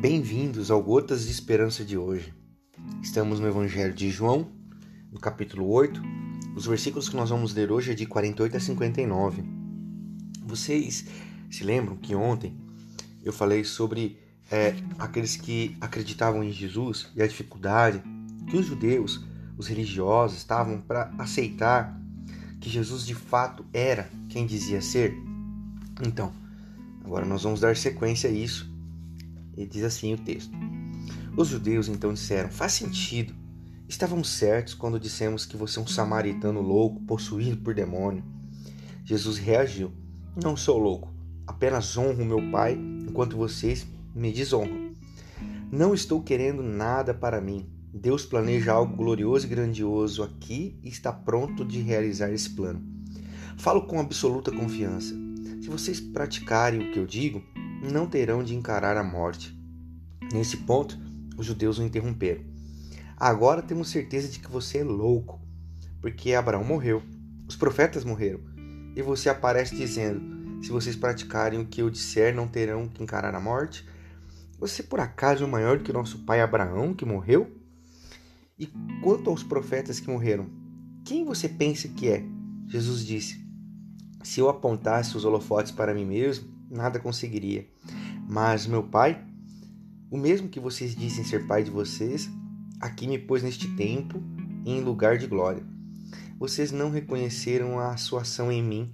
Bem-vindos ao Gotas de Esperança de hoje. Estamos no Evangelho de João, no capítulo 8. Os versículos que nós vamos ler hoje é de 48 a 59. Vocês se lembram que ontem eu falei sobre é, aqueles que acreditavam em Jesus e a dificuldade que os judeus, os religiosos, estavam para aceitar que Jesus de fato era quem dizia ser? Então, agora nós vamos dar sequência a isso e diz assim o texto: Os judeus então disseram: Faz sentido. Estávamos certos quando dissemos que você é um samaritano louco, possuído por demônio. Jesus reagiu: Não sou louco, apenas honro meu Pai enquanto vocês me desonram. Não estou querendo nada para mim. Deus planeja algo glorioso e grandioso aqui e está pronto de realizar esse plano. Falo com absoluta confiança. Se vocês praticarem o que eu digo, não terão de encarar a morte. Nesse ponto, os judeus o interromperam. Agora temos certeza de que você é louco, porque Abraão morreu, os profetas morreram, e você aparece dizendo: se vocês praticarem o que eu disser, não terão que encarar a morte. Você por acaso é maior do que nosso pai Abraão, que morreu? E quanto aos profetas que morreram, quem você pensa que é? Jesus disse: Se eu apontasse os holofotes para mim mesmo, nada conseguiria. Mas meu Pai, o mesmo que vocês dizem ser Pai de vocês, aqui me pôs neste tempo em lugar de glória. Vocês não reconheceram a sua ação em mim.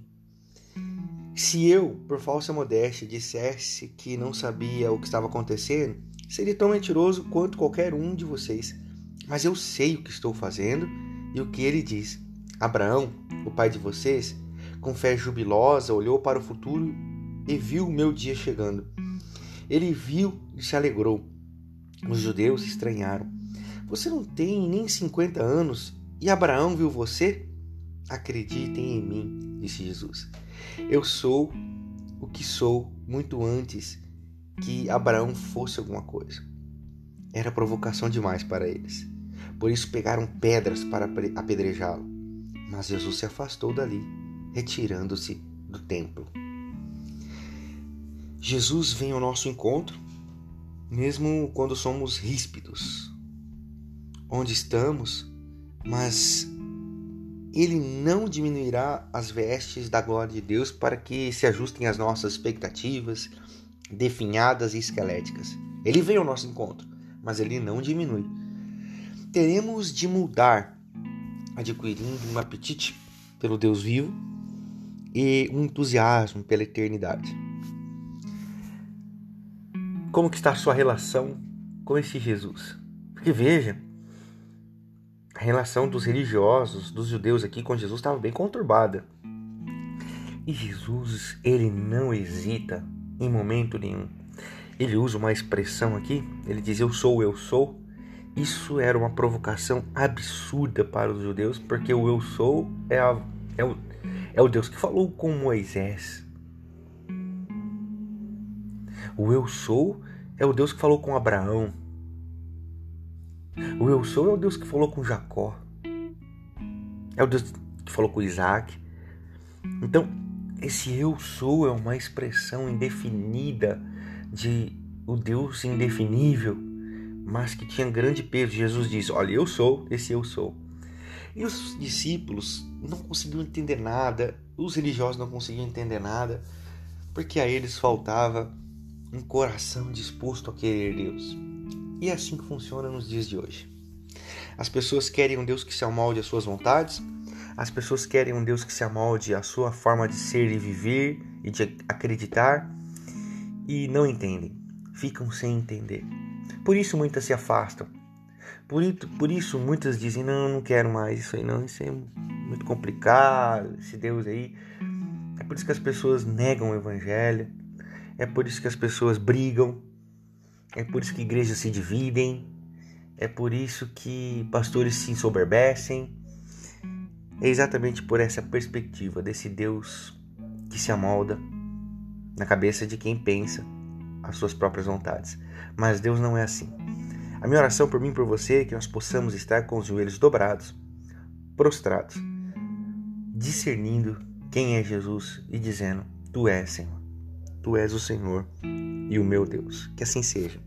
Se eu, por falsa modéstia, dissesse que não sabia o que estava acontecendo, seria tão mentiroso quanto qualquer um de vocês. Mas eu sei o que estou fazendo e o que ele diz. Abraão, o pai de vocês, com fé jubilosa, olhou para o futuro e viu o meu dia chegando. Ele viu e se alegrou. Os judeus estranharam. Você não tem nem 50 anos e Abraão viu você? Acreditem em mim, disse Jesus. Eu sou o que sou muito antes que Abraão fosse alguma coisa. Era provocação demais para eles. Por isso pegaram pedras para apedrejá-lo. Mas Jesus se afastou dali, retirando-se do templo. Jesus vem ao nosso encontro, mesmo quando somos ríspidos, onde estamos, mas ele não diminuirá as vestes da glória de Deus para que se ajustem às nossas expectativas definhadas e esqueléticas. Ele vem ao nosso encontro, mas ele não diminui. Teremos de mudar, adquirindo um apetite pelo Deus vivo e um entusiasmo pela eternidade. Como que está a sua relação com esse Jesus? Porque veja, a relação dos religiosos, dos judeus aqui com Jesus estava bem conturbada. E Jesus, ele não hesita em momento nenhum. Ele usa uma expressão aqui, ele diz eu sou, eu sou. Isso era uma provocação absurda para os judeus, porque o eu sou é, a, é, o, é o Deus que falou com Moisés. O eu sou é o Deus que falou com Abraão. O eu sou é o Deus que falou com Jacó. É o Deus que falou com Isaac. Então, esse eu sou é uma expressão indefinida de o Deus indefinível, mas que tinha grande peso. Jesus diz: Olha, eu sou, esse eu sou. E os discípulos não conseguiam entender nada, os religiosos não conseguiam entender nada, porque a eles faltava um coração disposto a querer Deus. E é assim que funciona nos dias de hoje. As pessoas querem um Deus que se amolde às suas vontades, as pessoas querem um Deus que se amolde à sua forma de ser e viver e de acreditar e não entendem, ficam sem entender. Por isso muitas se afastam. Por isso, por isso muitas dizem: Não, não quero mais isso aí, não, isso é muito complicado, esse Deus aí. É por isso que as pessoas negam o Evangelho é por isso que as pessoas brigam, é por isso que igrejas se dividem, é por isso que pastores se ensoberbecem. É exatamente por essa perspectiva desse Deus que se amolda na cabeça de quem pensa as suas próprias vontades. Mas Deus não é assim. A minha oração por mim e por você é que nós possamos estar com os joelhos dobrados, prostrados, discernindo quem é Jesus e dizendo: Tu és, Senhor. Tu és o Senhor e o meu Deus. Que assim seja.